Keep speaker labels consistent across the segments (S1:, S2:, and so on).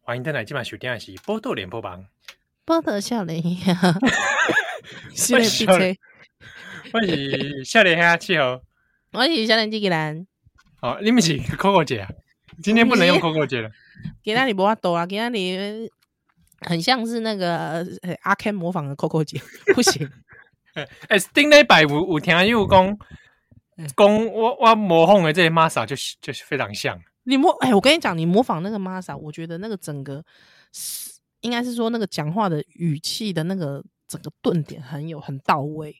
S1: 欢迎登来今晚收听的是《报道联播网》，
S2: 报道少年兄，是的，必须。
S1: 我是少年兄七号，
S2: 我是小林机器人。
S1: 哦，你们是 Coco 姐啊？今天不能用 Coco 姐了。
S2: 今天你不要抖啊！今天你很像是那个阿 Ken 模仿的 Coco 姐，不行。
S1: 哎，顶礼拜有有听有讲讲我我模仿的这些 Masa 就就是非常像。
S2: 你模哎，我跟你讲，你模仿那个 Masa，我觉得那个整个是应该是说那个讲话的语气的那个整个顿点很有很到位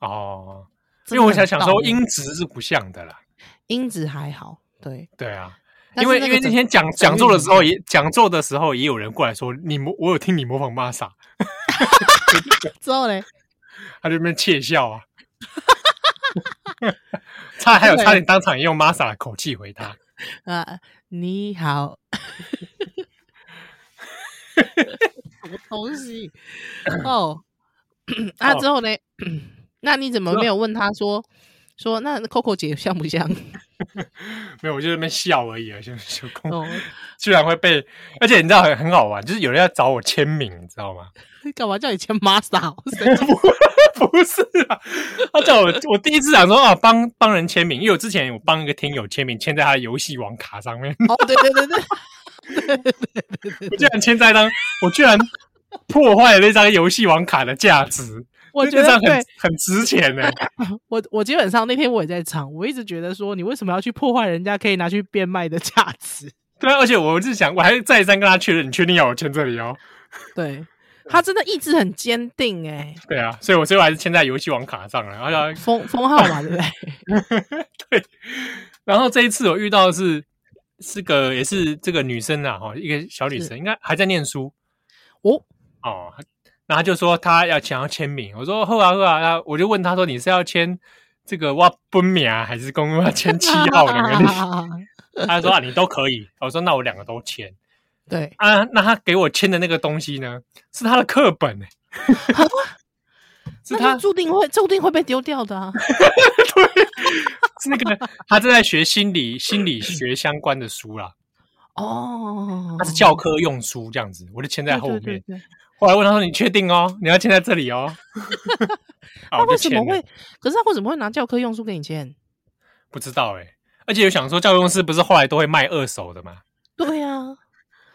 S1: 哦。因为我想想说音质是不像的啦，
S2: 音质还好，对
S1: 对啊。因为因为那天讲讲座的时候也讲座的时候也有人过来说你模我有听你模仿 Masa，
S2: 之后嘞，
S1: 他就那边窃笑啊，差还有差点当场用 Masa 的口气回他。
S2: 啊，你好，什么东西？哦，那、啊、之后呢？那你怎么没有问他说说那 Coco 姐像不像？
S1: 没有，我就在那边笑而已啊，就就空，居然会被，而且你知道很很好玩，就是有人要找我签名，你知道吗？
S2: 干嘛叫你签 Masa？
S1: 不是啊，他叫我，我第一次想说啊，帮帮人签名，因为我之前有帮一个听友签名，签在他的游戏王卡上面。
S2: 哦，对对对对，
S1: 我居然签在当，我居然破坏了那张游戏王卡的价值，
S2: 我觉得很
S1: 很值钱呢。
S2: 我我基本上那天我也在场，我一直觉得说，你为什么要去破坏人家可以拿去变卖的价值？
S1: 对啊，而且我是想，我还再三跟他确认，你确定要我签这里哦？
S2: 对。他真的意志很坚定哎，
S1: 对啊，所以我最后还是签在游戏王卡上了，然后
S2: 封封号嘛，对不对？
S1: 对。然后这一次我遇到的是是个也是这个女生啊，哈，一个小女生，应该还在念书
S2: 哦
S1: 哦。然后他就说他要想要签名，我说好啊好啊，那我就问他说，你是要签这个哇本名还是公要签七号的？他说啊你都可以，我说那我两个都签。
S2: 对
S1: 啊，那他给我签的那个东西呢？是他的课本哎、欸，
S2: 是他注定会注定会被丢掉的啊。
S1: 对，是那个他正在学心理心理学相关的书啦。
S2: 哦，
S1: 他是教科用书这样子，我就签在后面。
S2: 对对对对，
S1: 后来问他说：“你确定哦？你要签在这里哦？”
S2: 他为什么会？可是他为什么会拿教科用书给你签？
S1: 不知道哎、欸，而且有想说教科用书不是后来都会卖二手的吗？
S2: 对呀、啊。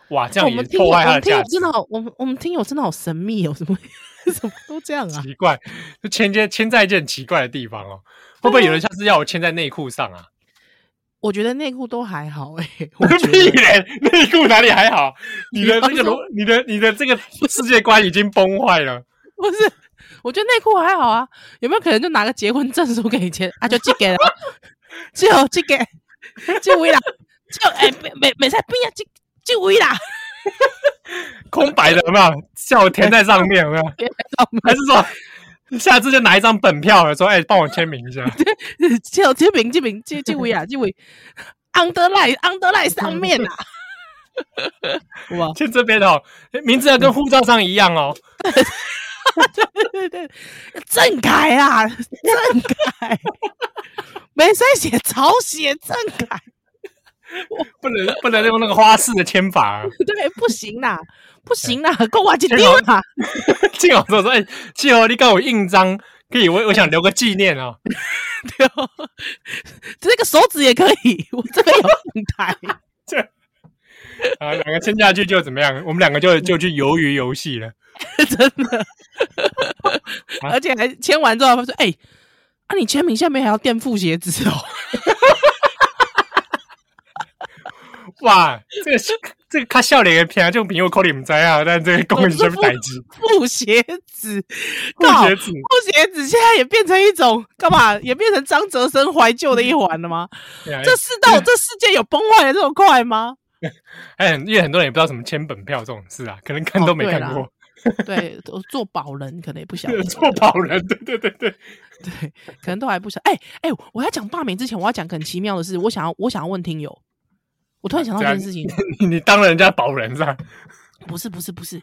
S1: 哇，这样也破坏他的价值。
S2: 真的好，我们我们听友真的好神秘哦，怎么 怎么都这样啊？
S1: 奇怪，就签签签在一件奇怪的地方哦。会不会有人下次要我签在内裤上啊？
S2: 我觉得内裤都还好哎、欸。
S1: 我屁嘞，内裤哪里还好？你的这个逻，你的你的这个世界观已经崩坏了。
S2: 不是，我觉得内裤还好啊。有没有可能就拿个结婚证书给你签啊？就寄给了，就寄给，就为了，就哎，没没没在边啊，寄。就位啦，
S1: 空白的有没有？叫我填在上面有没有？还是说 下次就拿一张本票了，说哎，帮我签名一下。
S2: 叫签名签名 就就位啊，就位 underline underline 上面啊。
S1: 哇，签这边哦，名字要跟护照上一样哦。
S2: 对对对，正楷啊，正楷，没在写草写正楷。
S1: 不能不能用那个花式的签法啊！
S2: 对，不行啦，不行啦，够我几丢啊！
S1: 庆好说说，哎，庆好，你给我印章，可以，我我想留个纪念哦。
S2: 对哦，这个手指也可以，我这边有平台。
S1: 这啊，两个签下去就怎么样？我们两个就就去鱿鱼游戏了，
S2: 真的。而且还签完之后，他说：“哎，啊，你签名下面还要垫副鞋子哦。”
S1: 哇，这个这个看笑脸的片，这种朋友可能不知啊，但这个公益是不是代志？
S2: 布鞋子，
S1: 布鞋子，
S2: 布鞋子现在也变成一种干嘛？也变成张哲生怀旧的一环了吗？嗯、这世道，这世界有崩坏的这么快吗？
S1: 哎，因为很多人也不知道什么签本票这种事啊，可能看都没看过。
S2: 对，做保人可能也不晓得。
S1: 做保人，对对对对
S2: 对，可能都还不晓得。哎、欸、哎、欸，我要讲罢免之前，我要讲很奇妙的事。我想要，我想要问听友，我突然想到一件事情。
S1: 你你当人家保人噻？
S2: 不是不是不是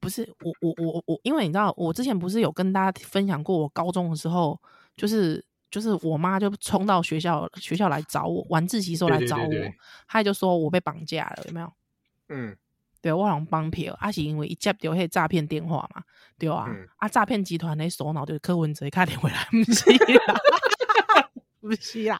S2: 不是，我我我我，因为你知道，我之前不是有跟大家分享过，我高中的时候，就是就是我妈就冲到学校学校来找我，晚自习时候来找我，她就说我被绑架了，有没有？嗯。对，我好像帮票，啊是因为一接到迄诈骗电话嘛，对啊，嗯、啊诈骗集团的首脑就是柯文哲，打电话来，不是 啦，不是啦，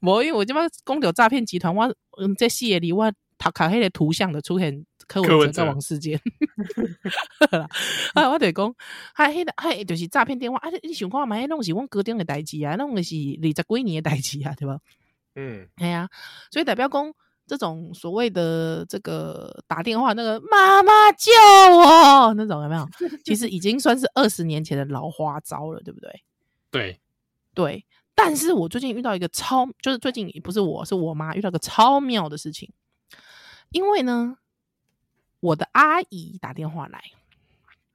S2: 无因为我这边讲到诈骗集团，我嗯在视野里我头壳迄个图像的出现柯文哲在王世坚，啊我得讲，还迄个还就是诈骗电话，啊你想看嘛，迄拢是阮高中的代志啊，拢是二十几年的代志啊，对吧？嗯，哎呀，所以代表讲。这种所谓的这个打电话，那个妈妈救我那种有没有？其实已经算是二十年前的老花招了，对不对？
S1: 对
S2: 对。但是我最近遇到一个超，就是最近不是我，是我妈遇到一个超妙的事情。因为呢，我的阿姨打电话来，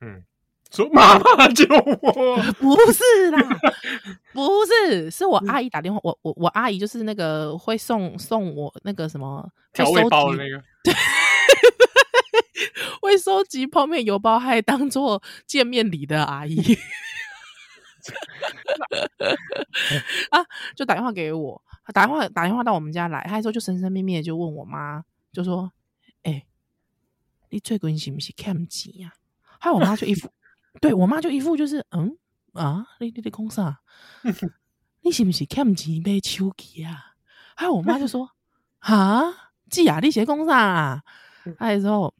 S1: 嗯。说妈妈救我，
S2: 不是啦，不是，是我阿姨打电话，我我我阿姨就是那个会送送我那个什么
S1: 调味包的那个，对，
S2: 会收集泡面油包，还当做见面礼的阿姨，啊，就打电话给我，打电话打电话到我们家来，他说就神神秘秘的就问我妈，就说，哎、欸，你最近是不是欠钱呀？还有我妈就一副。对我妈就一副就是嗯啊，你你在讲啥？你是不是欠钱买手机啊？还有我妈就说啊，姐啊，你在讲啥啊？还有时候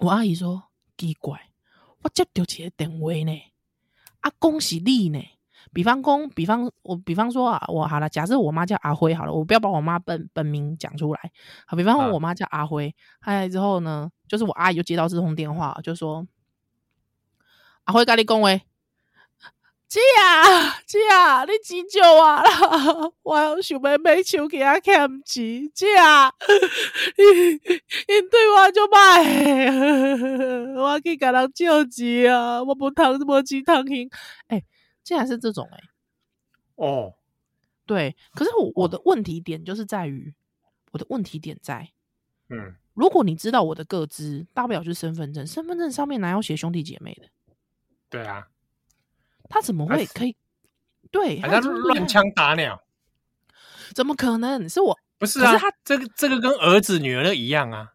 S2: 我阿姨说奇怪，我接到一个电话呢，啊，恭喜你呢。比方公，比方我比方说啊，我好了，假设我妈叫阿辉好了，我不要把我妈本本名讲出来。好，比方说我妈叫阿辉，还有之后呢，就是我阿姨就接到这通电话，就说。阿辉跟你讲话，姐啊姐啊，你钱借 我啦！我想要买手机啊，欠钱，姐啊，因对我就歹，我去甲人借钱啊，我不贪无钱贪心。哎、欸，竟然是这种哎、欸，
S1: 哦，
S2: 对，可是我我的问题点就是在于，我的问题点在，
S1: 嗯，
S2: 如果你知道我的个资，大不了就是身份证，身份证上面哪有写兄弟姐妹的？
S1: 对啊，
S2: 他怎么会可以？对，
S1: 好像乱枪打鸟，
S2: 怎么可能是我？
S1: 不是啊，是他这个这个跟儿子女儿的一样啊，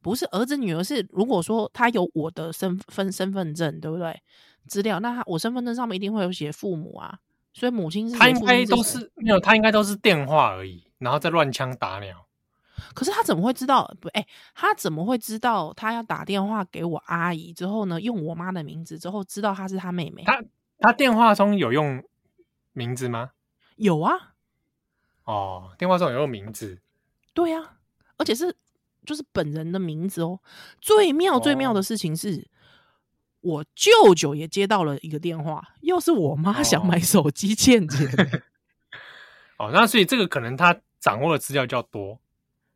S2: 不是儿子女儿是，如果说他有我的身份身份证，对不对？资料，那他我身份证上面一定会有写父母啊，所以母亲是他应该
S1: 都是没有，他应该都是电话而已，然后再乱枪打鸟。
S2: 可是他怎么会知道？不，哎、欸，他怎么会知道？他要打电话给我阿姨之后呢？用我妈的名字之后，知道她是他妹妹。
S1: 他他电话中有用名字吗？
S2: 有啊。
S1: 哦，电话中有用名字。
S2: 对啊，而且是就是本人的名字哦。最妙最妙的事情是，哦、我舅舅也接到了一个电话，又是我妈想买手机欠钱。
S1: 哦，那所以这个可能他掌握的资料较多。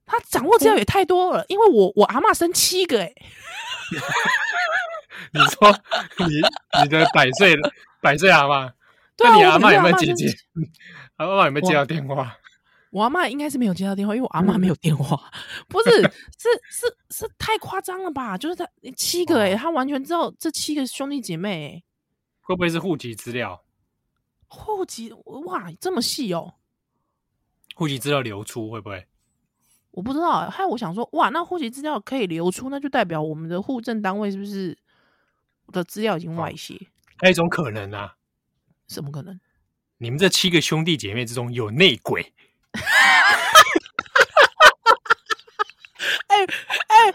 S2: 他掌握资料也太多了，因为我我阿妈生七个哎、欸。
S1: 你说你你的百岁百岁阿嬷，对你阿妈有没有姐姐？阿妈有没有接到电话？
S2: 我阿妈应该是没有接到电话，因为我阿妈没有电话。不是，是是是太夸张了吧？就是他七个哎、欸，他完全知道这七个兄弟姐妹、欸，
S1: 会不会是户籍资料？
S2: 户籍哇，这么细哦！
S1: 户籍资料流出会不会？
S2: 我不知道，还有我想说，哇，那户籍资料可以流出，那就代表我们的户政单位是不是的资料已经外泄？
S1: 还有一种可能啊，
S2: 什么可能？
S1: 你们这七个兄弟姐妹之中有内鬼？
S2: 哎哎，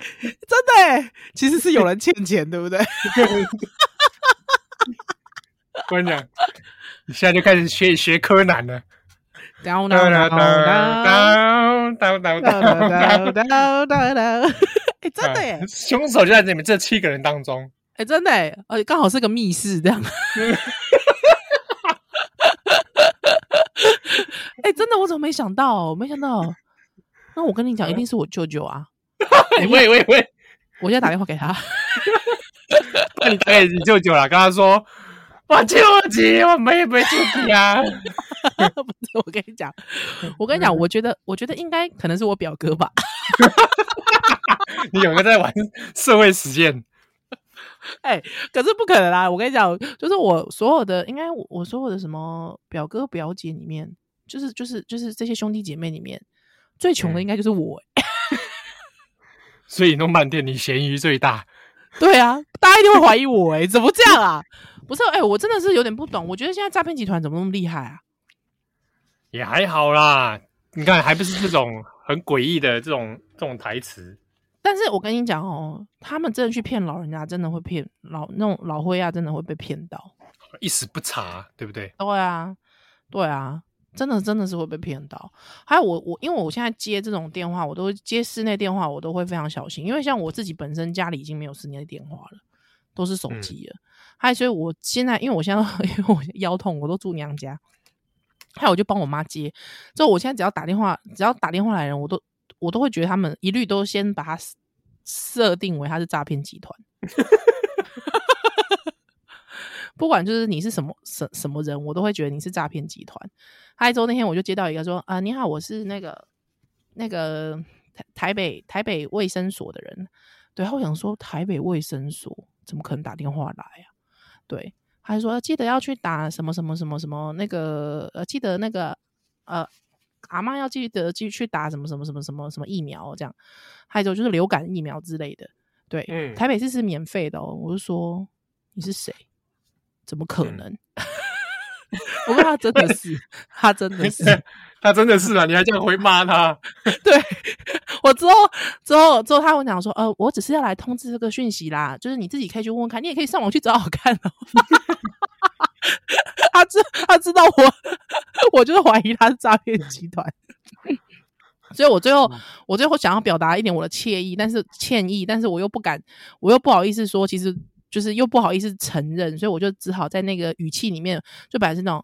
S2: 真的哎，其实是有人欠钱，对不对？
S1: 我跟你讲，你现在就开始学学柯南了。哒哒哒哒哒哒哒哒哒哒哒哒哒！哎，真的耶！凶手就在你们这七个人当中。
S2: 哎，真的耶！而且刚好是个密室，这样。哎，真的，我怎么没想到？没想到。那我跟你讲，一定是我舅舅啊！
S1: 喂喂喂！
S2: 我现在打电话给他。
S1: 那你打给你舅舅了，跟他说我舅舅，我没没出去啊。
S2: 不是，我跟你讲，我跟你讲，我觉得，我觉得应该可能是我表哥吧。
S1: 你有没有在玩社会实验？
S2: 哎、欸，可是不可能啦！我跟你讲，就是我所有的，应该我所有的什么表哥表姐里面，就是就是就是这些兄弟姐妹里面，最穷的应该就是我、欸。
S1: 所以弄半天，你咸鱼最大。
S2: 对啊，大家一定会怀疑我哎、欸，怎么这样啊？不是哎、欸，我真的是有点不懂。我觉得现在诈骗集团怎么那么厉害啊？
S1: 也还好啦，你看还不是这种很诡异的这种这种台词。
S2: 但是我跟你讲哦，他们真的去骗老人家，真的会骗老那种老灰啊，真的会被骗到，
S1: 一时不察，对不对？
S2: 对啊，对啊，真的真的是会被骗到。还有我我，因为我现在接这种电话，我都接室内电话，我都会非常小心，因为像我自己本身家里已经没有室内电话了，都是手机了。还有、嗯，所以我现在因为我现在 因为我腰痛，我都住娘家，还有我就帮我妈接。之后我现在只要打电话，只要打电话来人，我都。我都会觉得他们一律都先把它设定为他是诈骗集团，不管就是你是什么什什么人，我都会觉得你是诈骗集团。还有周那天我就接到一个说啊，你好，我是那个那个台台北台北卫生所的人，对，我想说台北卫生所怎么可能打电话来啊？对，他说记得要去打什么什么什么什么那个呃，记得那个呃。阿妈要记得继续去打什么什么什么什么什么疫苗，这样，还有就是流感疫苗之类的。对，嗯、台北市是免费的哦。我就说你是谁？怎么可能？嗯、我说他真的是，他真的是，
S1: 他真的是啊！你还这样回骂他？
S2: 对，我之后之后之后他会讲说，呃，我只是要来通知这个讯息啦，就是你自己可以去问问看，你也可以上网去找找看哦。他知他知道我，我就是怀疑他是诈骗集团，所以我最后我最后想要表达一点我的歉意，但是歉意，但是我又不敢，我又不好意思说，其实就是又不好意思承认，所以我就只好在那个语气里面就本来是那种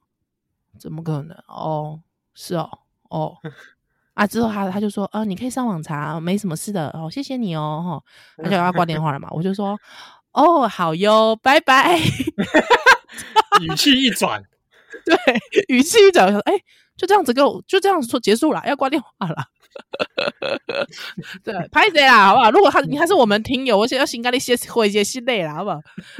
S2: 怎么可能？哦，是哦，哦 啊，之后他他就说啊，你可以上网查，没什么事的哦，谢谢你哦，哈，他就要挂电话了嘛，我就说 哦，好哟，拜拜。
S1: 语气一转，
S2: 对，语气一转，我说：“哎，就这样子，给我就这样子说结束了，要挂电话了。” 对，拍谁啦，好不好？如果他你还是我们听友，我想要先跟你写回一些心累了，好不好？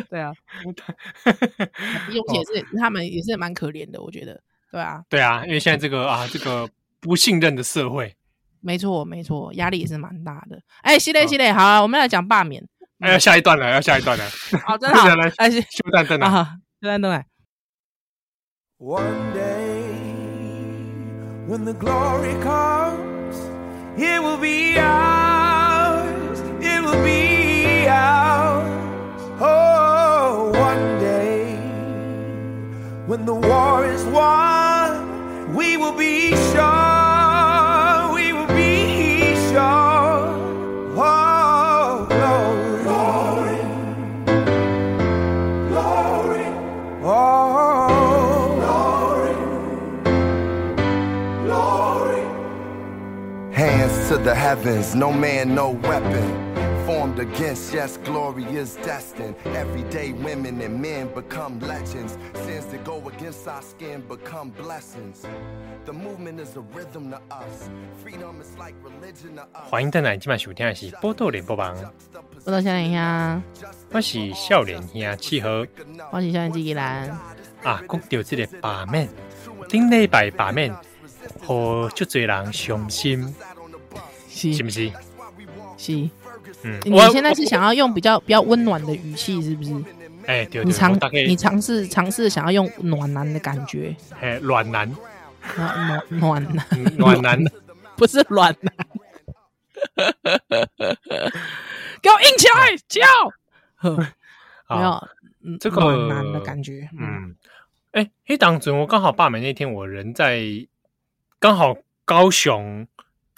S2: 对啊，用也是，他们也是蛮可怜的，我觉得，对啊，
S1: 对啊，因为现在这个啊，这个不信任的社会，
S2: 没错，没错，压力也是蛮大的。哎，心累，心累，好，我们来讲罢免。
S1: 哎，要下一段了，要下一段了。
S2: 好，真好，来，
S1: 哎，休战阵了。
S2: 来来来。
S3: One day, when the glory comes, it will be ours, it will be ours. Oh, one day, when the war is won, we will be sure.
S1: 欢迎登来今晚收听的是《波多连播榜》，
S2: 波多小林兄，
S1: 我是少年兄七号，
S2: 我是少年纪吉兰
S1: 啊，讲到这个罢免，顶礼拜罢免，和足侪人伤心。是。不是？
S2: 是，嗯，你现在是想要用比较比较温暖的语气，是不是？
S1: 哎，对，
S2: 你尝你尝试尝试想要用暖男的感觉，
S1: 哎，暖男，
S2: 暖暖男，
S1: 暖男，
S2: 不是暖男，给我硬起来叫，没有，这个暖男的感觉，
S1: 嗯，哎，嘿，当时我刚好罢免那天，我人在刚好高雄。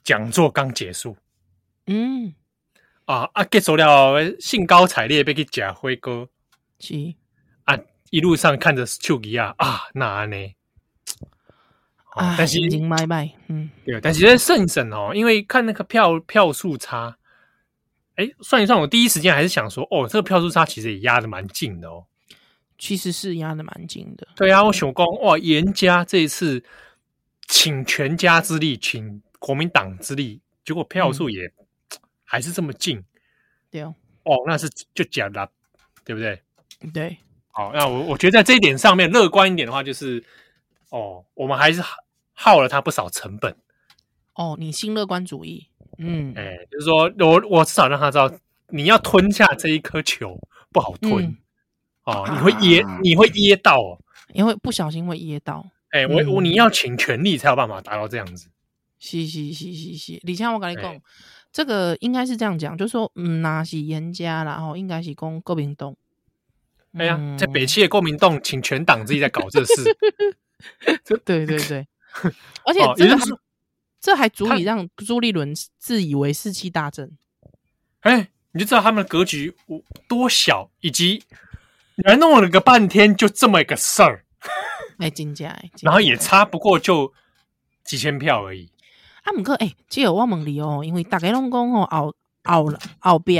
S1: 讲座刚结束，
S2: 嗯，
S1: 啊啊，结束了，兴高采烈被去吃火锅，
S2: 是
S1: 啊，一路上看着手机啊啊，那呢？啊，但是
S2: 已经卖卖，嗯，
S1: 对，但是在胜审哦，因为看那个票票数差，哎，算一算，我第一时间还是想说，哦，这个票数差其实也压的蛮近的哦。
S2: 其实是压的蛮近的。
S1: 对啊，我想讲哇，严家这一次倾全家之力，倾国民党之力，结果票数也、嗯、还是这么近。
S2: 对哦，
S1: 哦，那是就假的，对不对？
S2: 对。
S1: 好，那我我觉得在这一点上面乐观一点的话，就是哦，我们还是耗了他不少成本。
S2: 哦，你新乐观主义，嗯，
S1: 哎，就是说我我至少让他知道，你要吞下这一颗球不好吞。嗯哦，你会噎，啊、你会噎到，哦，
S2: 因为不小心会噎到。
S1: 哎、欸，我、嗯、我你要请全力才有办法达到这样子。
S2: 是是是是是，李强，我跟你讲，欸、这个应该是这样讲，就是说，嗯，那是严家啦，吼，应该是讲国民党。
S1: 哎呀，在北区的国民党请全党自己在搞这事。
S2: 对对对，而且这个还、哦、这还足以让朱立伦自以为士气大振。
S1: 哎、欸，你就知道他们的格局多小，以及。原来弄了个半天，就这么一个事儿，
S2: 哎，真假哎，
S1: 然后也差不过就几千票而已。
S2: 啊，毋过哎，只有我问你哦，因为大家拢讲吼，后后后壁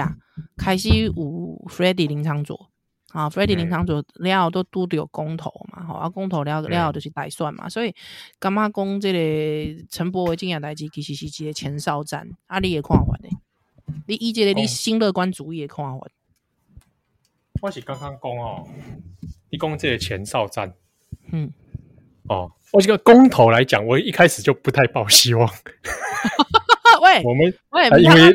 S2: 开始有 Freddy 林昶佐啊，Freddy 林昶佐了后都拄着公投嘛，吼啊，公投了了后就是大选嘛，所以干嘛讲即个陈柏惟这件代志其实是一个前哨战？啊，你也看法呢？你以这个你新乐观主义的看法？
S1: 我是刚刚讲哦，你讲这个前哨战，
S2: 嗯，
S1: 哦，我这个公投来讲，我一开始就不太抱希望。
S2: 喂，
S1: 我们
S2: 喂，
S1: 因为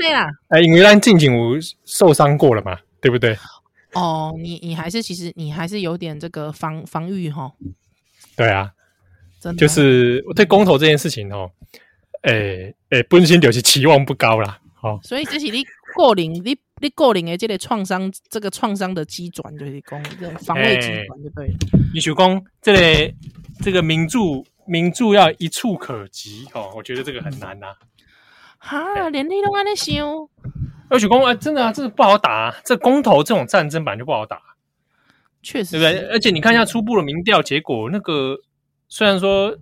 S1: 哎，因为咱进警武受伤过了嘛，对不对？
S2: 哦，你你还是其实你还是有点这个防防御哈。
S1: 对啊，真的就是我对公投这件事情哦，诶诶，本身就是期望不高啦。哦，
S2: 所以这是你过零你。你个人的这个创伤，这个创伤的机转就是讲这种防卫机转就对了。
S1: 你想讲这个这个名著名著要一触可及哦，我觉得这个很难呐、啊。
S2: 哈，连你都安尼想？
S1: 而且公啊，真的啊，这个不好打、啊。这公投这种战争本来就不好打，
S2: 确实，
S1: 对不对？而且你看一下初步的民调结果，那个虽然说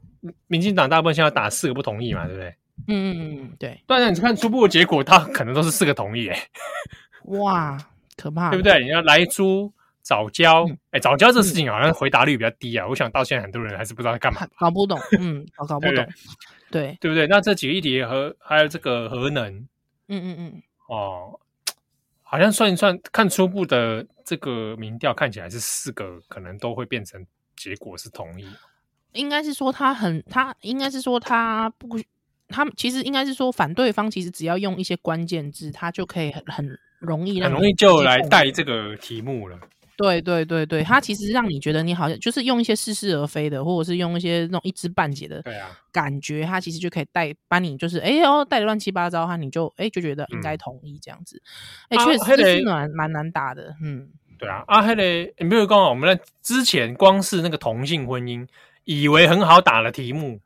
S1: 民进党大部分现在打四个不同意嘛，对不对？
S2: 嗯嗯嗯，对。
S1: 但是你看初步的结果，他可能都是四个同意，哎。
S2: 哇，可怕，
S1: 对不对？你要来猪早交，哎、嗯，藻礁这事情好像回答率比较低啊。嗯、我想到现在很多人还是不知道在干嘛，
S2: 搞不懂，嗯，搞搞不懂，对对，
S1: 对不对？那这几个议题和还有这个核能，
S2: 嗯嗯嗯，
S1: 哦，好像算一算，看初步的这个民调，看起来是四个，可能都会变成结果是同意。
S2: 应该是说他很，他应该是说他不，他们其实应该是说反对方其实只要用一些关键字，他就可以很很。容易，很
S1: 容易就来带这个题目了。
S2: 对对对对，他其实让你觉得你好像就是用一些似是而非的，或者是用一些那种一知半解的感觉，他其实就可以带把你就是哎呦带的乱七八糟，哈，你就哎就觉得应该同意这样子。哎，确实是蛮蛮难打的。嗯，
S1: 对啊，阿黑嘞你比如讲，我们在之前光是那个同性婚姻，以为很好打的题目，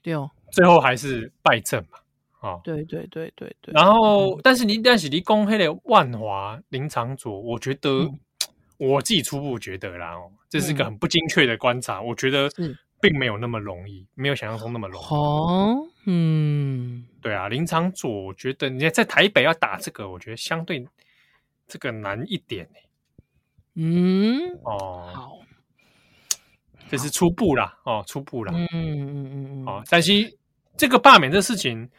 S2: 对哦，
S1: 最后还是败阵嘛。哦，
S2: 对对对对对。
S1: 然后，嗯、但是你但是你公黑的万华林昶佐，我觉得、嗯、我自己初步觉得啦，哦，这是一个很不精确的观察，嗯、我觉得并没有那么容易，没有想象中那么容易。
S2: 哦，嗯，
S1: 对啊，林昶佐，我觉得你在台北要打这个，我觉得相对这个难一点。
S2: 嗯，
S1: 哦，
S2: 好，
S1: 这是初步啦，哦，初步啦，
S2: 嗯嗯嗯嗯，
S1: 哦，但是这个罢免这事情。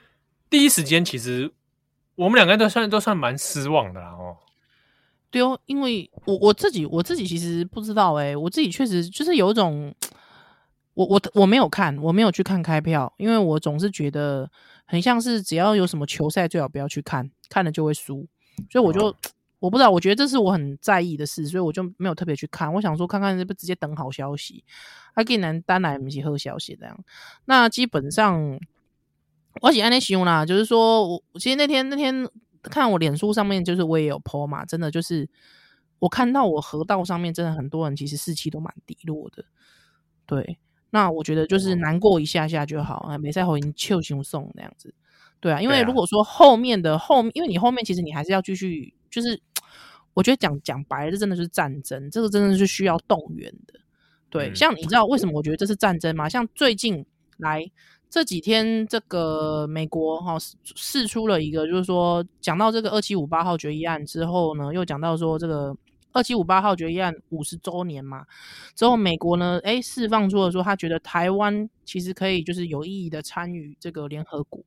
S1: 第一时间，其实我们两个人都算都算蛮失望的啦，哦。
S2: 对哦，因为我我自己我自己其实不知道哎、欸，我自己确实就是有一种，我我我没有看，我没有去看开票，因为我总是觉得很像是只要有什么球赛，最好不要去看，看了就会输，所以我就、哦、我不知道，我觉得这是我很在意的事，所以我就没有特别去看。我想说，看看是不是直接等好消息，他竟然单来不是好消息这样，那基本上。我喜欢那形容啦，就是说我其实那天那天看我脸书上面，就是我也有 po 嘛，真的就是我看到我河道上面真的很多人其实士气都蛮低落的。对，那我觉得就是难过一下下就好啊，没在后面秋行送那样子。对啊，因为如果说后面的后面，因为你后面其实你还是要继续，就是我觉得讲讲白了，这真的是战争，这个真的是需要动员的。对，像你知道为什么我觉得这是战争吗？像最近来。这几天这个美国哈试出了一个，就是说讲到这个二七五八号决议案之后呢，又讲到说这个二七五八号决议案五十周年嘛，之后美国呢，诶释放出了说他觉得台湾其实可以就是有意义的参与这个联合国，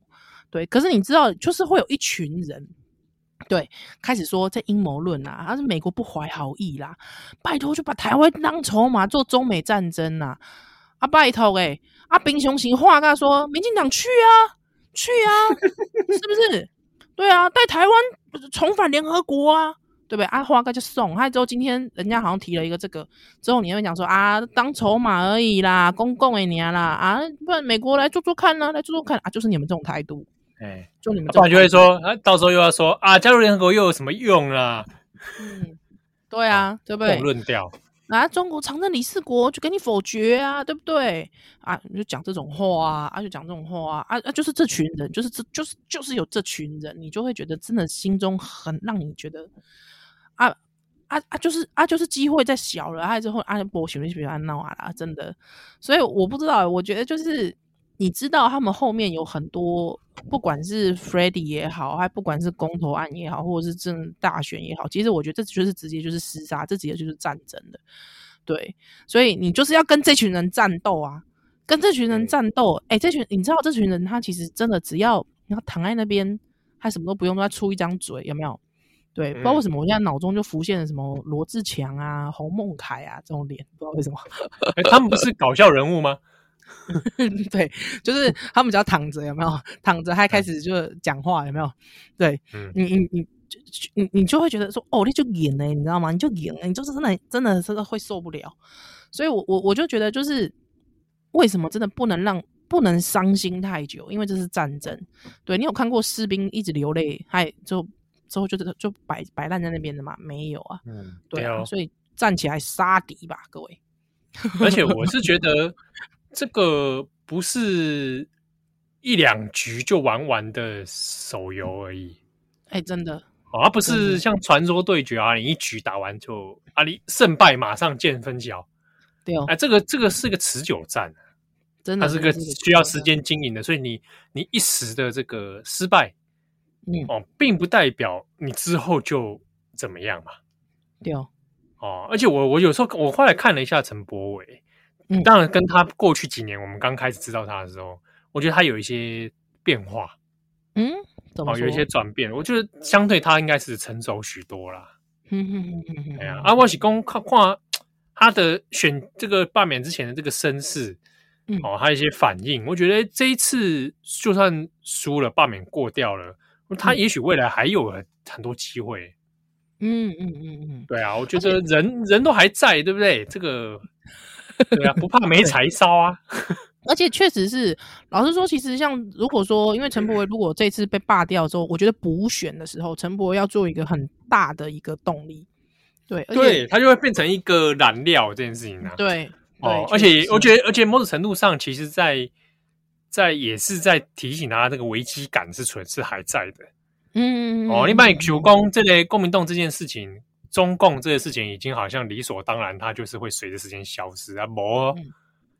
S2: 对，可是你知道，就是会有一群人。对，开始说这阴谋论啊，他是美国不怀好意啦，拜托就把台湾当筹码做中美战争呐，啊拜托诶、啊平常时话他说，民进党去啊去啊，是不是？对啊，带台湾重返联合国啊，对不对？啊话个就送，还之后今天人家好像提了一个这个，之后你会讲说啊当筹码而已啦，公共诶你啦啊，不然美国来做做看呢、啊，来做做看啊，就是你们这种态度。
S1: 哎，就你们，不然就会说啊，到时候又要说啊，加入联合国又有什么用啊？
S2: 嗯，对啊，啊对不对？
S1: 论调
S2: 啊，中国常任理事国就给你否决啊，对不对？啊，你就讲这种话啊，啊，就讲这种话啊，啊，就是这群人，就是这就是就是有这群人，你就会觉得真的心中很让你觉得啊啊啊，就是啊，就是机会在小了，还之后啊，不喜欢喜欢安闹啊啦，真的。所以我不知道，我觉得就是。你知道他们后面有很多，不管是 Freddie 也好，还不管是公投案也好，或者是政大选也好，其实我觉得这就是直接就是厮杀，这直接就是战争的，对，所以你就是要跟这群人战斗啊，跟这群人战斗，哎、欸，这群你知道这群人他其实真的只要你要躺在那边，他什么都不用，他出一张嘴，有没有？对，不知道为什么我现在脑中就浮现了什么罗志强啊、洪孟凯啊这种脸，不知道为什么？
S1: 哎、欸，他们不是搞笑人物吗？
S2: 对，就是他们只要躺着，有没有？躺着还开始就讲话，有没有？对，嗯、你你你你你就会觉得说，哦，你就演呢，你知道吗？你就演，你就是真的真的真的会受不了。所以我我我就觉得，就是为什么真的不能让不能伤心太久？因为这是战争。对，你有看过士兵一直流泪，还就之后就就摆摆烂在那边的吗？没有啊。嗯，对啊。所以站起来杀敌吧，各位。
S1: 而且我是觉得。这个不是一两局就玩完的手游而已，
S2: 哎，真的，
S1: 哦，它不是像传说对决啊，你一局打完就啊，你胜败马上见分晓，
S2: 对哦，
S1: 哎，这个这个是个持久战，
S2: 真的，
S1: 它是个需要时间经营的，所以你你一时的这个失败，
S2: 嗯，
S1: 哦，并不代表你之后就怎么样嘛，
S2: 对哦，
S1: 哦，而且我我有时候我后来看了一下陈柏惟。当然，跟他过去几年，我们刚开始知道他的时候，我觉得他有一些变化，
S2: 嗯，怎么
S1: 哦，有一些转变。我觉得相对他应该是成熟许多啦。
S2: 嗯嗯嗯嗯
S1: 呀，阿沃喜公看看他的选这个罢免之前的这个声势，
S2: 嗯，
S1: 哦，还有一些反应，我觉得这一次就算输了，罢免过掉了，他也许未来还有很多机会。
S2: 嗯嗯嗯嗯，
S1: 对啊，我觉得人人都还在，对不对？这个。对啊，不怕没柴烧啊！
S2: 而且确实是，老实说，其实像如果说，因为陈柏惟如果这次被罢掉之后，我觉得补选的时候，陈柏惟要做一个很大的一个动力，对，
S1: 对，他就会变成一个燃料这件事情呢、啊。
S2: 对，
S1: 哦，而且我觉得，而且某种程度上，其实在在也是在提醒他，这个危机感是存是还在的。
S2: 嗯，
S1: 哦，你把九公这类公民动这件事情。中共这个事情已经好像理所当然，它就是会随着时间消失啊！某，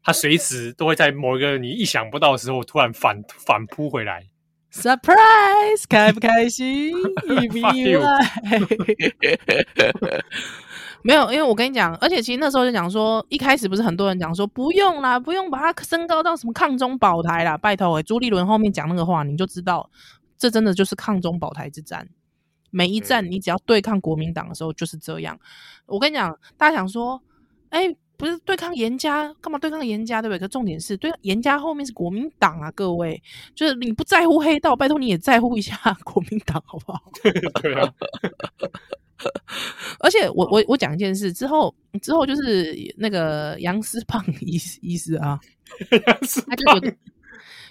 S1: 它随时都会在某一个你意想不到的时候突然反 反扑回来。
S2: Surprise，开不开心？意不意外？没有，因为我跟你讲，而且其实那时候就讲说，一开始不是很多人讲说，不用啦，不用把它升高到什么抗中保台啦，拜托诶，朱立伦后面讲那个话，你就知道，这真的就是抗中保台之战。每一战，你只要对抗国民党的时候就是这样。我跟你讲，大家想说，哎、欸，不是对抗严家，干嘛对抗严家，对不对？可重点是，对严家后面是国民党啊，各位，就是你不在乎黑道，拜托你也在乎一下 国民党，好不好？
S1: 对啊。
S2: 而且我我我讲一件事之后，之后就是那个杨思胖医医师啊，
S1: 杨思胖。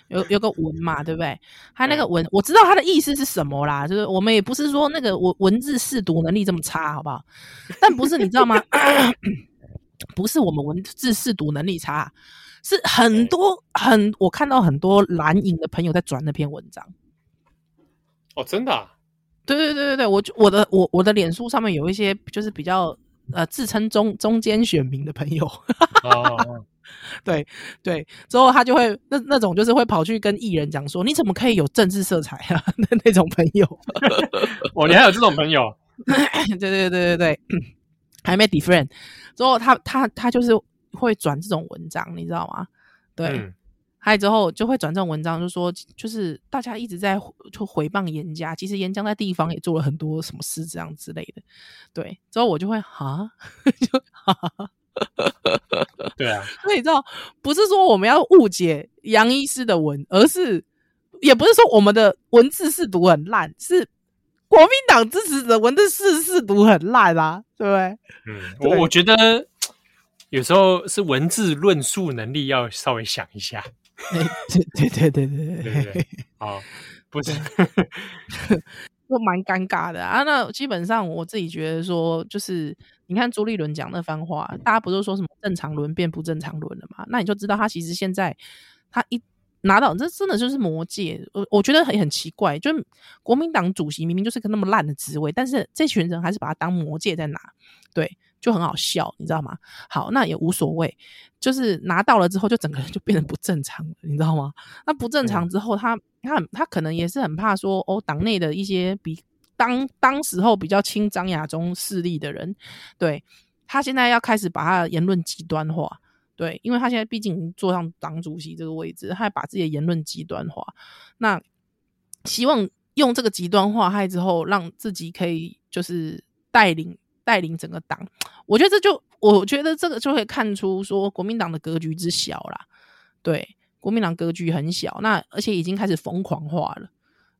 S2: 有有个文嘛，对不对？他那个文，我知道他的意思是什么啦，就是我们也不是说那个文文字识读能力这么差，好不好？但不是你知道吗？不是我们文字识读能力差，是很多很我看到很多蓝营的朋友在转那篇文章。
S1: 哦，真的？啊？
S2: 对对对对对，我我的我我的脸书上面有一些就是比较呃自称中中间选民的朋友。
S1: 哦。
S2: 对对，之后他就会那那种就是会跑去跟艺人讲说，你怎么可以有政治色彩啊？那那种朋友，
S1: 哦，你还有这种朋友？
S2: 对对对对对，还没 different。之后他他他就是会转这种文章，你知道吗？对。嗯还有之后就会转这种文章，就说就是大家一直在就回谤严家，其实严家在地方也做了很多什么事这样之类的。对，之后我就会哈，就哈，
S1: 对啊。
S2: 所以你知道，不是说我们要误解杨医师的文，而是也不是说我们的文字是读很烂，是国民党支持者文字识识读很烂啊，对不对？
S1: 嗯，我我觉得 有时候是文字论述能力要稍微想一下。
S2: 对对对对对对对，
S1: 好，不是，
S2: 都 蛮尴尬的啊。那基本上我自己觉得说，就是你看朱立伦讲那番话，大家不是说什么正常轮变不正常轮了嘛？那你就知道他其实现在他一拿到这真的就是魔戒。我我觉得很很奇怪，就国民党主席明明就是个那么烂的职位，但是这群人还是把他当魔戒在拿，对。就很好笑，你知道吗？好，那也无所谓，就是拿到了之后，就整个人就变得不正常了，你知道吗？那不正常之后，他他他可能也是很怕说，哦，党内的一些比当当时候比较亲张亚中势力的人，对，他现在要开始把他的言论极端化，对，因为他现在毕竟坐上党主席这个位置，他还把自己的言论极端化，那希望用这个极端化害之后，让自己可以就是带领。带领整个党，我觉得这就，我觉得这个就会看出说国民党的格局之小啦。对，国民党格局很小，那而且已经开始疯狂化了。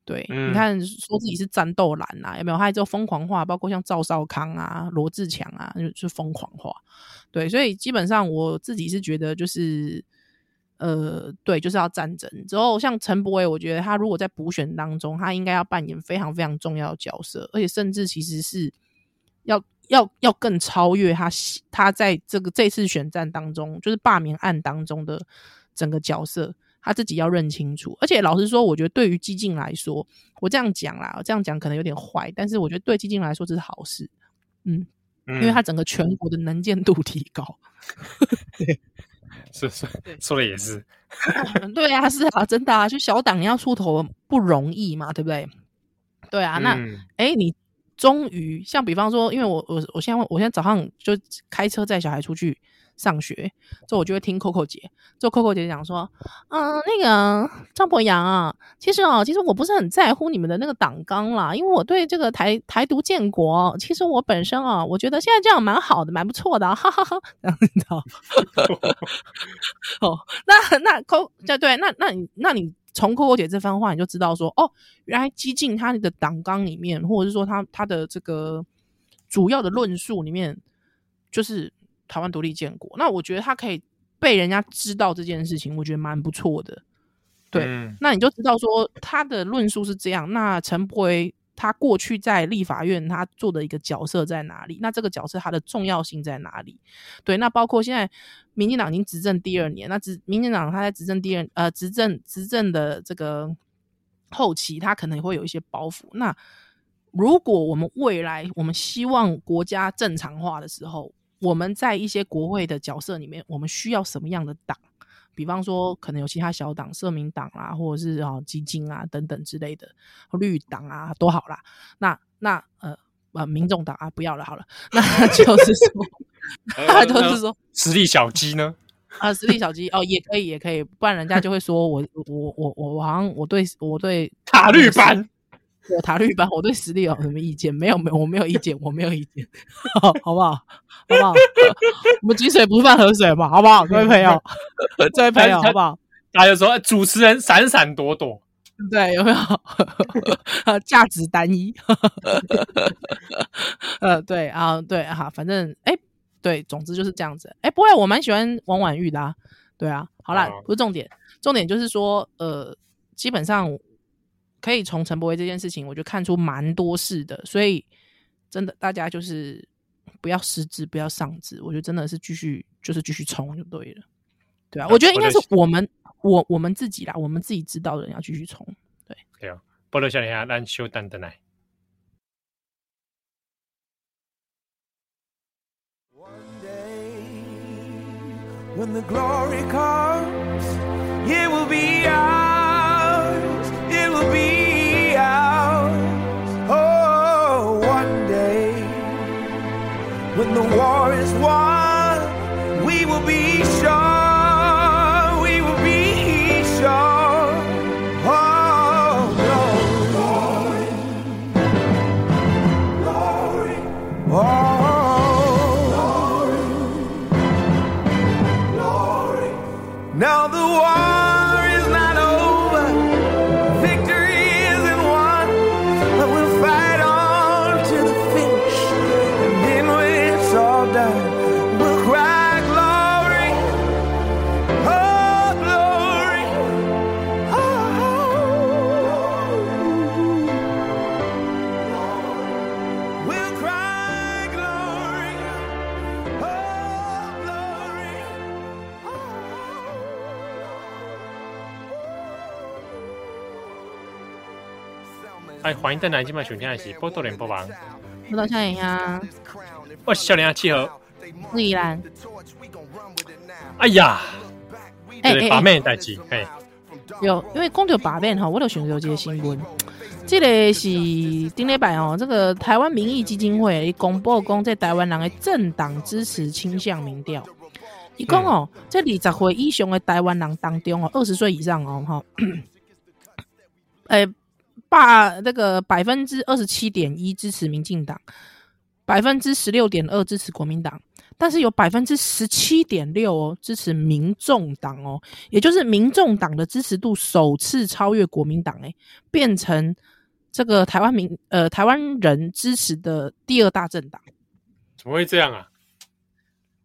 S2: 对，嗯、你看说自己是战斗蓝呐，有没有？还有疯狂化，包括像赵少康啊、罗志强啊，就是疯狂化。对，所以基本上我自己是觉得就是，呃，对，就是要战争。之后像陈柏伟，我觉得他如果在补选当中，他应该要扮演非常非常重要的角色，而且甚至其实是要。要要更超越他，他在这个这次选战当中，就是罢免案当中的整个角色，他自己要认清楚。而且老实说，我觉得对于激进来说，我这样讲啦，我这样讲可能有点坏，但是我觉得对激进来说这是好事，嗯，嗯，因为他整个全国的能见度提高。对，
S1: 是是，说的也是。
S2: 对啊，是啊，真的啊，就小党要出头不容易嘛，对不对？对啊，那哎、嗯，你。终于，像比方说，因为我我我现在我现在早上就开车载小孩出去上学，之后我就会听 Coco 姐，之后 Coco 姐讲说，嗯，那个张博洋啊，其实啊，其实我不是很在乎你们的那个党纲啦，因为我对这个台台独建国，其实我本身啊，我觉得现在这样蛮好的，蛮不错的，啊，哈哈哈，这样子的。哦，那那 Co 对对，那那你那你。从 Coco 姐这番话，你就知道说，哦，原来激进他的党纲里面，或者是说他他的这个主要的论述里面，就是台湾独立建国。那我觉得他可以被人家知道这件事情，我觉得蛮不错的。对，嗯、那你就知道说他的论述是这样。那陈柏惟。他过去在立法院他做的一个角色在哪里？那这个角色它的重要性在哪里？对，那包括现在民进党已经执政第二年，那执民进党他在执政第二呃执政执政的这个后期，他可能也会有一些包袱。那如果我们未来我们希望国家正常化的时候，我们在一些国会的角色里面，我们需要什么样的党？比方说，可能有其他小党、社民党啊，或者是啊基金啊等等之类的，绿党啊都好啦。那那呃呃，民众党啊不要了，好了，那就是说，那就是说，
S1: 实力小鸡呢？
S2: 啊，实力小鸡哦，也可以，也可以，不然人家就会说我我我我我好像我对我对
S1: 塔绿班。
S2: 我塔绿班，我对实力有什么意见？没有，没有，我没有意见，我没有意见，好，好不好？好不好？我们井水不犯河水嘛，好不好？各位朋友，这位朋友，好不好？
S1: 大家就说主持人闪闪躲躲，
S2: 对，有没有？价值单一，呃，对啊，对哈，反正哎，对，总之就是这样子。哎，不会，我蛮喜欢王婉玉的啊，对啊，好啦，不是重点，重点就是说，呃，基本上。可以从陈柏威这件事情，我就看出蛮多事的，所以真的大家就是不要失智，不要丧志，我觉得真的是继续就是继续冲就对了，对啊，我觉得应该是我们我我们自己啦，我们自己知道的人要继续冲，对。
S1: 对啊，波多少年啊，咱稍等等来。
S3: When the glory comes, it will be ours. The war is won,
S1: 欢迎登来今晚收听的是《波多连播网》，
S2: 我到笑脸呀，
S1: 我是七
S2: 依然，
S1: 哎呀，
S2: 哎
S1: 对，把妹代志，嘿，
S2: 有，因为讲到罢免吼，我就想到这个新闻，这个是顶礼拜哦，这个台湾民意基金会公布讲，在台湾人的政党支持倾向民调，伊讲哦，在二十岁以上的台湾人当中哦，二十岁以上哦，哈，诶，把那个百分之二十七点一支持民进党，百分之十六点二支持国民党。但是有百分之十七点六哦支持民众党哦，也就是民众党的支持度首次超越国民党，诶，变成这个台湾民呃台湾人支持的第二大政党。
S1: 怎么会这样啊？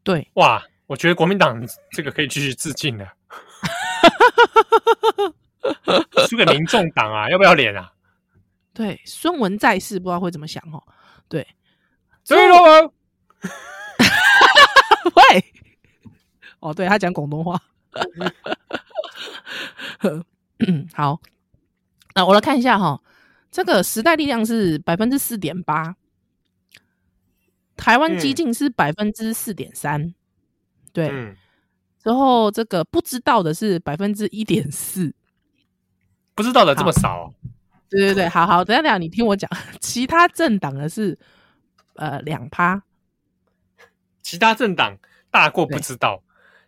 S2: 对，
S1: 哇，我觉得国民党这个可以继续致敬了，输给民众党啊，要不要脸啊？
S2: 对，孙文在世不知道会怎么想哦。对，
S1: 对了。
S2: 喂，哦，对他讲广东话，好，那我来看一下哈，这个时代力量是百分之四点八，台湾激进是百分之四点三，对，
S1: 嗯、
S2: 然后这个不知道的是百分之一点四，
S1: 不知道的这么少、哦，
S2: 对对对，好好，等一下等下，你听我讲，其他政党的是呃两趴。
S1: 其他政党大过不知道，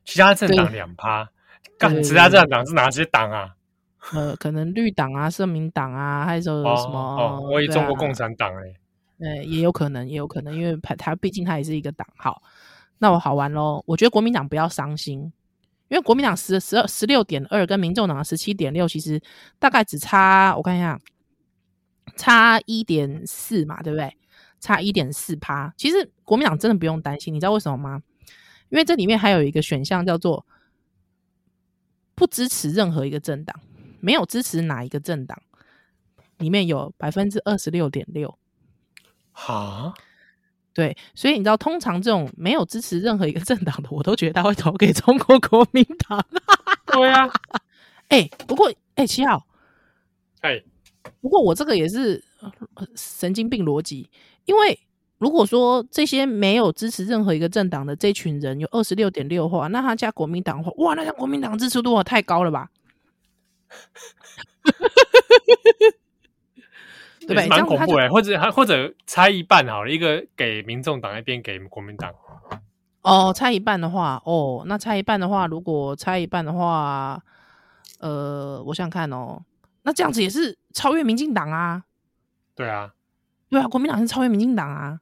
S1: 其他政党两趴，干其他政党是哪些党啊？
S2: 呃，可能绿党啊、社民党啊，还是说什么？
S1: 哦，哦我以为中国共产党哎，
S2: 呃，也有可能，也有可能，因为它它毕竟它也是一个党。好，那我好玩喽。我觉得国民党不要伤心，因为国民党十十二十六点二跟民众党十七点六，其实大概只差我看一下，差一点四嘛，对不对？差一点四趴，其实国民党真的不用担心，你知道为什么吗？因为这里面还有一个选项叫做不支持任何一个政党，没有支持哪一个政党，里面有百分之二十六点六。
S1: 哈，
S2: 对，所以你知道，通常这种没有支持任何一个政党的，我都觉得他会投给中国国民党。
S1: 对啊，
S2: 哎、欸，不过哎，七号，
S1: 哎、欸，
S2: 不过我这个也是神经病逻辑。因为如果说这些没有支持任何一个政党的这群人有二十六点六的话，那他加国民党的话，哇，那加国民党支持度太高了吧？对不对？蛮
S1: 恐怖哎，或者还或者拆一半好了，一个给民众党，一边给国民党。
S2: 哦，拆一半的话，哦，那拆一半的话，如果拆一半的话，呃，我想想看哦，那这样子也是超越民进党啊？对啊。对啊，国民党是超越民进党啊！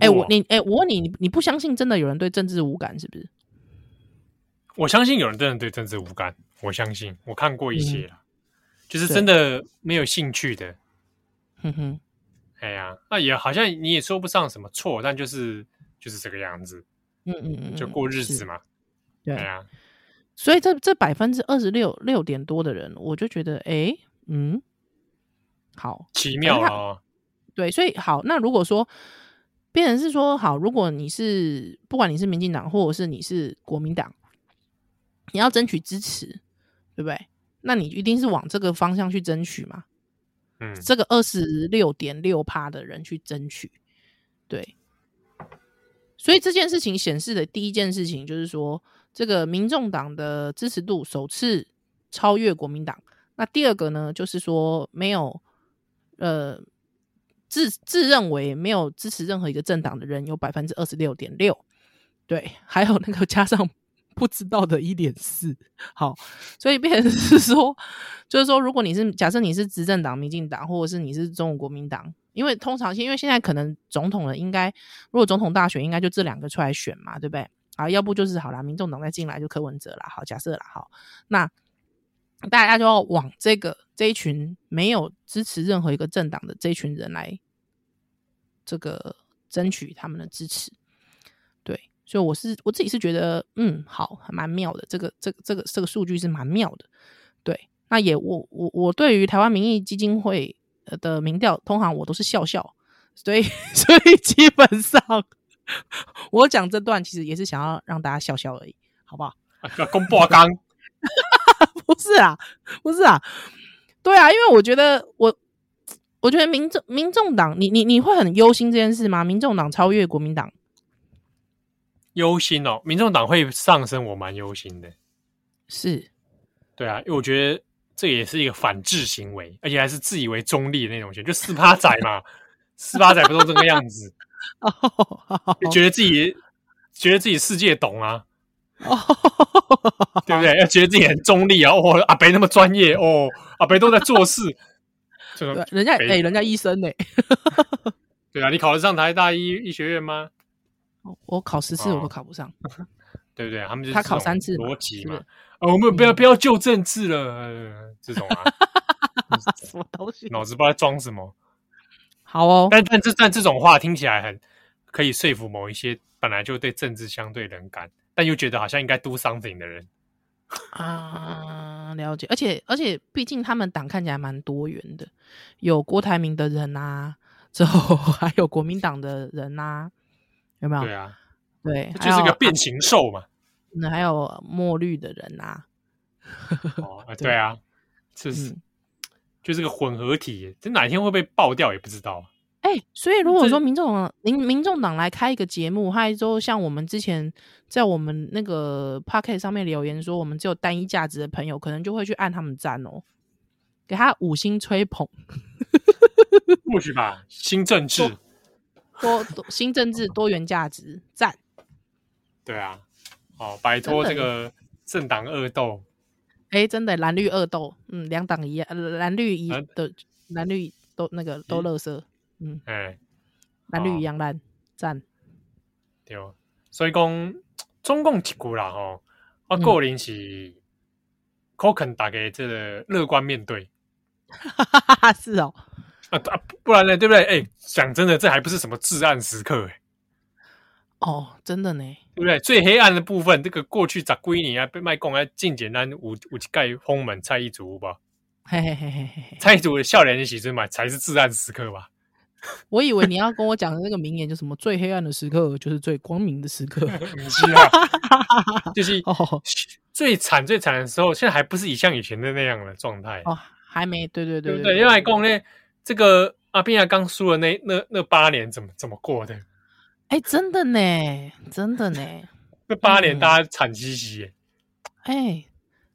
S2: 哎、哦欸，我你哎、欸，我问你，你不相信真的有人对政治无感是不是？
S1: 我相信有人真的对政治无感，我相信我看过一些就是真的没有兴趣的。
S2: 哼哼，
S1: 哎呀，那也好像你也说不上什么错，但就是就是这个样子。
S2: 嗯嗯嗯，
S1: 就过日子嘛。对啊，
S2: 所以这这百分之二十六六点多的人，我就觉得，哎、欸，嗯。好
S1: 奇妙哦，
S2: 对，所以好，那如果说变成是说好，如果你是不管你是民进党或者是你是国民党，你要争取支持，对不对？那你一定是往这个方向去争取嘛。嗯，这个二十六点六趴的人去争取，对。所以这件事情显示的第一件事情就是说，这个民众党的支持度首次超越国民党。那第二个呢，就是说没有呃自自认为没有支持任何一个政党的人有百分之二十六点六，对，还有那个加上。不知道的一点四，好，所以变成是说，就是说，如果你是假设你是执政党、民进党，或者是你是中国国民党，因为通常，因为现在可能总统了，应该如果总统大选，应该就这两个出来选嘛，对不对？啊，要不就是好啦，民众党再进来就柯文哲啦，好，假设啦，好，那大家就要往这个这一群没有支持任何一个政党的这一群人来这个争取他们的支持。所以我是我自己是觉得，嗯，好，还蛮妙的。这个这个这个这个数据是蛮妙的。对，那也我我我对于台湾民意基金会的民调，通常我都是笑笑。所以 所以基本上我讲这段其实也是想要让大家笑笑而已，好不好？
S1: 要公布刚，
S2: 不是啊，不是啊，对啊，因为我觉得我我觉得民众民众党，你你你会很忧心这件事吗？民众党超越国民党。
S1: 忧心哦，民众党会上升，我蛮忧心的。
S2: 是，
S1: 对啊，因为我觉得这也是一个反制行为，而且还是自以为中立的那种选，就四八仔嘛，四八仔不都这个样子？哦觉得自己觉得自己世界懂啊，对不对？要觉得自己很中立啊，哦，阿北那么专业哦，阿北都在做事，
S2: 这个人家哎，人家医生呢？
S1: 对啊，你考得上台大医医学院吗？
S2: 我考十次我都考不上，
S1: 哦、对不对？他们就
S2: 他考三次
S1: 逻辑嘛。哦，我们不要不要就政治了，呃、这种啊，
S2: 什么东西？
S1: 脑子不知道在装什么。
S2: 好哦，
S1: 但但这但这种话听起来很可以说服某一些本来就对政治相对冷感，但又觉得好像应该 do something 的人
S2: 啊。了解，而且而且，毕竟他们党看起来蛮多元的，有郭台铭的人啊，之后还有国民党的人啊。有没有？对
S1: 啊，
S2: 对，
S1: 就是个变形兽嘛。
S2: 那还有墨绿的人呐、啊？
S1: 对啊，就是、嗯、就是个混合体，这哪天会被爆掉也不知道。
S2: 哎、欸，所以如果说民众党、民民众党来开一个节目，还说像我们之前在我们那个 Podcast 上面留言说，我们只有单一价值的朋友，可能就会去按他们赞哦，给他五星吹捧。
S1: 或许吧，新政治。
S2: 多多新政治多元价值赞，
S1: 对啊，好摆脱这个政党恶斗。
S2: 哎，真的蓝绿恶斗，嗯，两党一样，蓝绿一的蓝绿都那个都乐色，嗯，哎，蓝绿一样烂，赞。
S1: 对，所以讲中共一句啦吼，我个人是可肯大概这个乐观面对，
S2: 哈哈哈哈是哦。
S1: 啊啊，不然呢？对不对？哎、欸，讲真的，这还不是什么至暗时刻哎。
S2: 哦，真的呢，
S1: 对不对？最黑暗的部分，这个过去十几年啊，被卖公啊，进简单五五盖封门蔡一族吧。
S2: 嘿嘿嘿嘿嘿，
S1: 蔡一族的笑脸的喜之嘛，才是至暗时刻吧？
S2: 我以为你要跟我讲的那个名言，就什么最黑暗的时刻就是最光明的时刻。
S1: 是啊，就是哦最惨最惨的时候，现在还不是以像以前的那样的状态
S2: 哦，还没，对对对
S1: 对对，因为公呢。这个阿扁刚输了那那那八年怎么怎么过的？
S2: 哎，真的呢，真的呢，
S1: 那八年大家惨兮兮。
S2: 哎，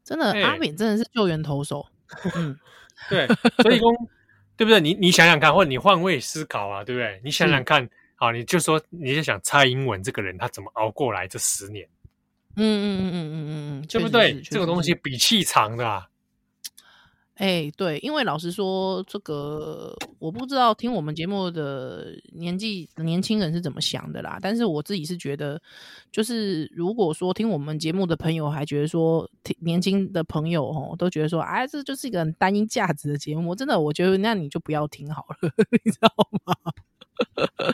S2: 真的，阿扁真的是救援投手。嗯，
S1: 对，所以说，对不对？你你想想看，或者你换位思考啊，对不对？你想想看，好，你就说，你就想蔡英文这个人他怎么熬过来这十年？
S2: 嗯嗯嗯嗯嗯嗯嗯，
S1: 对不对？这个东西比气长的啊。
S2: 哎、欸，对，因为老实说，这个我不知道听我们节目的年纪年轻人是怎么想的啦。但是我自己是觉得，就是如果说听我们节目的朋友还觉得说，听年轻的朋友哦都觉得说，哎，这就是一个很单一价值的节目，真的，我觉得那你就不要听好了，你知道吗？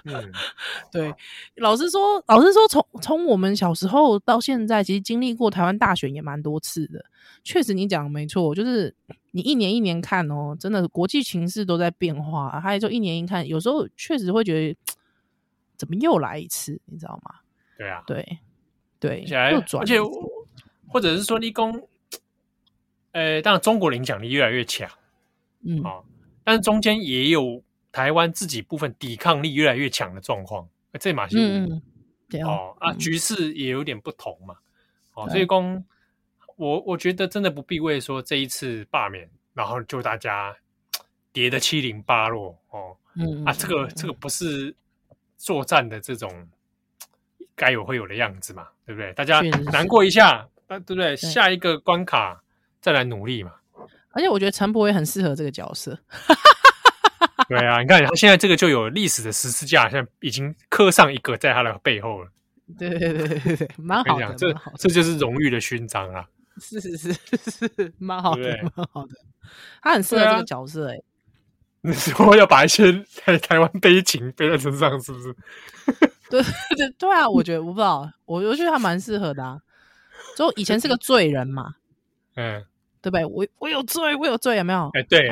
S2: 嗯，对，老实说，老实说，从从我们小时候到现在，其实经历过台湾大选也蛮多次的。确实，你讲的没错，就是你一年一年看哦，真的国际情势都在变化。还有就一年一看，有时候确实会觉得，怎么又来一次？你知道吗？
S1: 对啊，
S2: 对对，
S1: 又转，而且或者是说，立功，呃，当然中国影响力越来越强，嗯，哦，但是中间也有。台湾自己部分抵抗力越来越强的状况，这马是，嗯
S2: 对
S1: 哦啊，
S2: 嗯
S1: 局势也有点不同嘛。哦，
S2: 对
S1: 所以公我我觉得真的不必为说这一次罢免，然后就大家跌的七零八落哦。
S2: 嗯
S1: 啊，这个这个不是作战的这种该有会有的样子嘛，对不对？大家难过一下，啊，对不对？下一个关卡再来努力嘛。
S2: 而且我觉得陈柏也很适合这个角色。
S1: 对啊，你看他现在这个就有历史的十字架，现在已经刻上一个在他的背后了。
S2: 对对对对对对，蛮好的，这
S1: 这就是荣誉的勋章啊！
S2: 是是是是是，蛮好的，蛮好的。他很适合这个角色、欸，哎、
S1: 你说要把一些台台湾悲情背在身上，是不是？
S2: 对 对对啊，我觉得我不知道，我我觉得他蛮适合的啊。就以前是个罪人嘛，
S1: 嗯，
S2: 对不对？我我有罪，我有罪，有没有？
S1: 哎，对，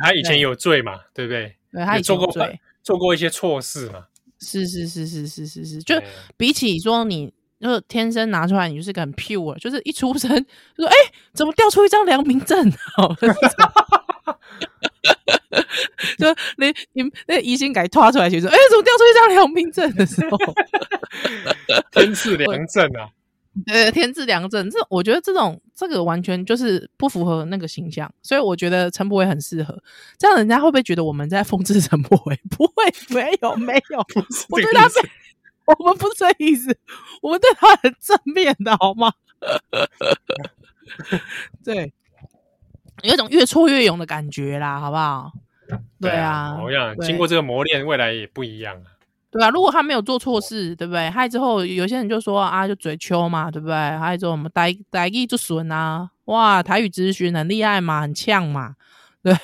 S1: 他以前有罪嘛，对不对？
S2: 对他以前
S1: 做过
S2: 有罪，
S1: 做过一些错事嘛，
S2: 是是是是是是是，就
S1: 哎
S2: 比起说你就是天生拿出来，你就是个很 pure，就是一出生就说哎，怎么掉 出一张良民证？哦就你你那疑心改拖出来，就说哎，怎么掉出一张良民证的时候，
S1: 天赐良证啊！
S2: 呃，天赐良证，这我觉得这种这个完全就是不符合那个形象，所以我觉得陈柏伟很适合。这样人家会不会觉得我们在讽刺陈柏伟？不会，没有没有，我对他是，我们不是这意思，我们对他很正面的好吗？对，有一种越挫越勇的感觉啦，好不好？对啊，
S1: 我想
S2: 对
S1: 经过这个磨练，未来也不一样啊。
S2: 对啊，如果他没有做错事，对不对？害之后有些人就说啊，就嘴秋嘛，对不对？害之后我们台台语就损啊，哇，台语咨询很厉害嘛，很呛嘛，对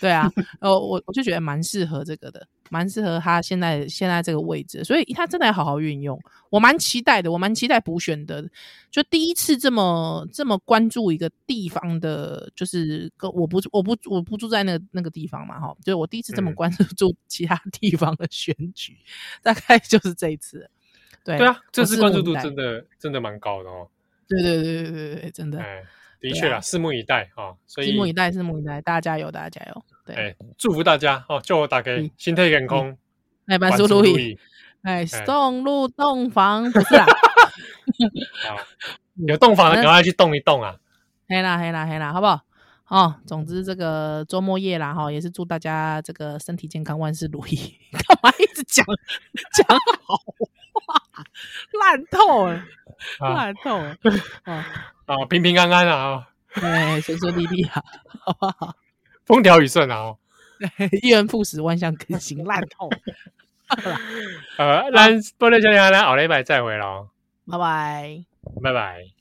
S2: 对啊，呃，我我就觉得蛮适合这个的，蛮适合他现在现在这个位置，所以他真的要好好运用。我蛮期待的，我蛮期待补选的，就第一次这么这么关注一个地方的，就是跟我不我不我不住在那个那个地方嘛，哈，就是我第一次这么关注其他地方的选举，嗯、大概就是这一次。对
S1: 对啊，这次关注度真的真的蛮高的哦。
S2: 对对对对对对，真的。
S1: 哎，的确啊，拭目以待啊！所以
S2: 拭目以待，拭目以待，大家加油，大家加油！对，
S1: 哎，祝福大家哦！祝我大家身体健康，
S2: 哎，万事如意。哎，送入洞房不是啦，
S1: 有洞房的赶快去动一动啊！
S2: 黑啦黑啦黑啦，好不好？哦，总之这个周末夜啦哈，也是祝大家这个身体健康，万事如意。干嘛一直讲 讲好话，烂透了，烂透了啊！
S1: 啊，平平安安啊！
S2: 哎，顺顺利利啊，好不好？
S1: 风调雨顺啊！哦，
S2: 一人复始，万象更新，烂透。
S1: 呃，咱玻璃小天，咱后礼拜再会喽，
S2: 拜拜，
S1: 拜拜。